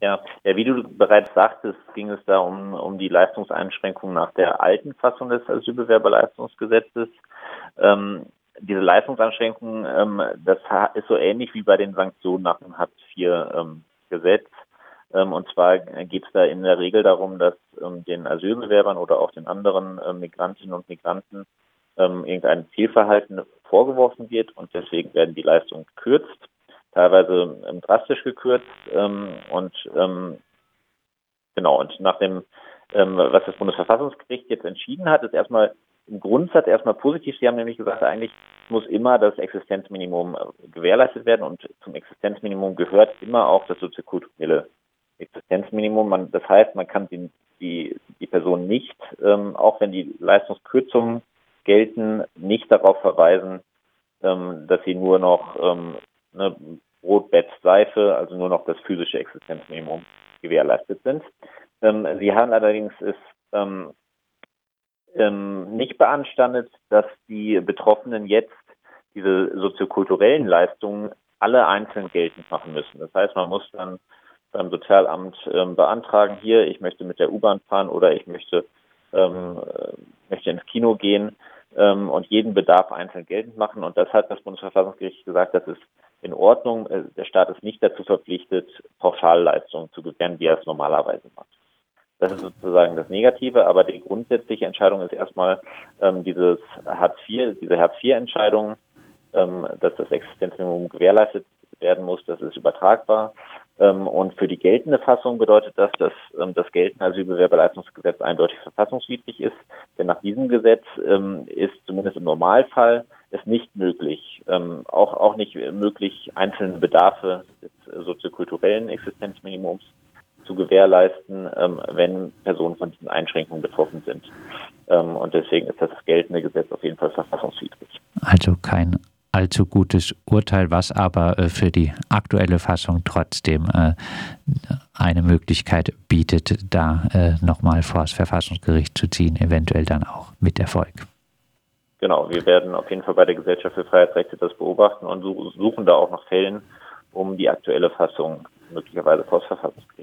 Ja, ja, wie du bereits sagtest, ging es da um, um die Leistungseinschränkungen nach der alten Fassung des Asylbewerberleistungsgesetzes. Ähm, diese Leistungseinschränkungen, ähm, das ist so ähnlich wie bei den Sanktionen nach dem Hartz-IV-Gesetz. Ähm, ähm, und zwar geht es da in der Regel darum, dass ähm, den Asylbewerbern oder auch den anderen äh, Migrantinnen und Migranten ähm, irgendein Fehlverhalten vorgeworfen wird und deswegen werden die Leistungen gekürzt teilweise ähm, drastisch gekürzt ähm, und ähm, genau und nach dem ähm, was das Bundesverfassungsgericht jetzt entschieden hat, ist erstmal im Grundsatz erstmal positiv. Sie haben nämlich gesagt, eigentlich muss immer das Existenzminimum äh, gewährleistet werden und zum Existenzminimum gehört immer auch das soziokulturelle Existenzminimum. Man, das heißt, man kann die, die, die Person nicht, ähm, auch wenn die Leistungskürzungen gelten, nicht darauf verweisen, ähm, dass sie nur noch ähm, ne, Brot, Bett, Seife, also nur noch das physische Existenzminimum gewährleistet sind. Ähm, sie haben allerdings es ähm, ähm, nicht beanstandet, dass die Betroffenen jetzt diese soziokulturellen Leistungen alle einzeln geltend machen müssen. Das heißt, man muss dann beim Sozialamt ähm, beantragen, hier, ich möchte mit der U-Bahn fahren oder ich möchte, ähm, äh, möchte ins Kino gehen ähm, und jeden Bedarf einzeln geltend machen. Und das hat das Bundesverfassungsgericht gesagt, das ist in Ordnung. Äh, der Staat ist nicht dazu verpflichtet, Pauschalleistungen zu gewähren, wie er es normalerweise macht. Das ist sozusagen das Negative, aber die grundsätzliche Entscheidung ist erstmal ähm, dieses Hartz IV, diese Hartz IV-Entscheidung, ähm, dass das Existenzminimum gewährleistet werden muss, das ist übertragbar. Ähm, und für die geltende Fassung bedeutet das, dass ähm, das geltende Asylbewerberleistungsgesetz eindeutig verfassungswidrig ist. Denn nach diesem Gesetz ähm, ist zumindest im Normalfall es nicht möglich, auch, auch nicht möglich, einzelne Bedarfe des soziokulturellen Existenzminimums zu gewährleisten, wenn Personen von diesen Einschränkungen betroffen sind. und deswegen ist das geltende Gesetz auf jeden Fall verfassungswidrig. Also kein allzu gutes Urteil, was aber äh, für die aktuelle Fassung trotzdem äh, eine Möglichkeit bietet, da äh, nochmal vor das Verfassungsgericht zu ziehen, eventuell dann auch mit Erfolg. Genau, wir werden auf jeden Fall bei der Gesellschaft für Freiheitsrechte das beobachten und suchen da auch nach Fällen, um die aktuelle Fassung möglicherweise vor das Verfassungsgericht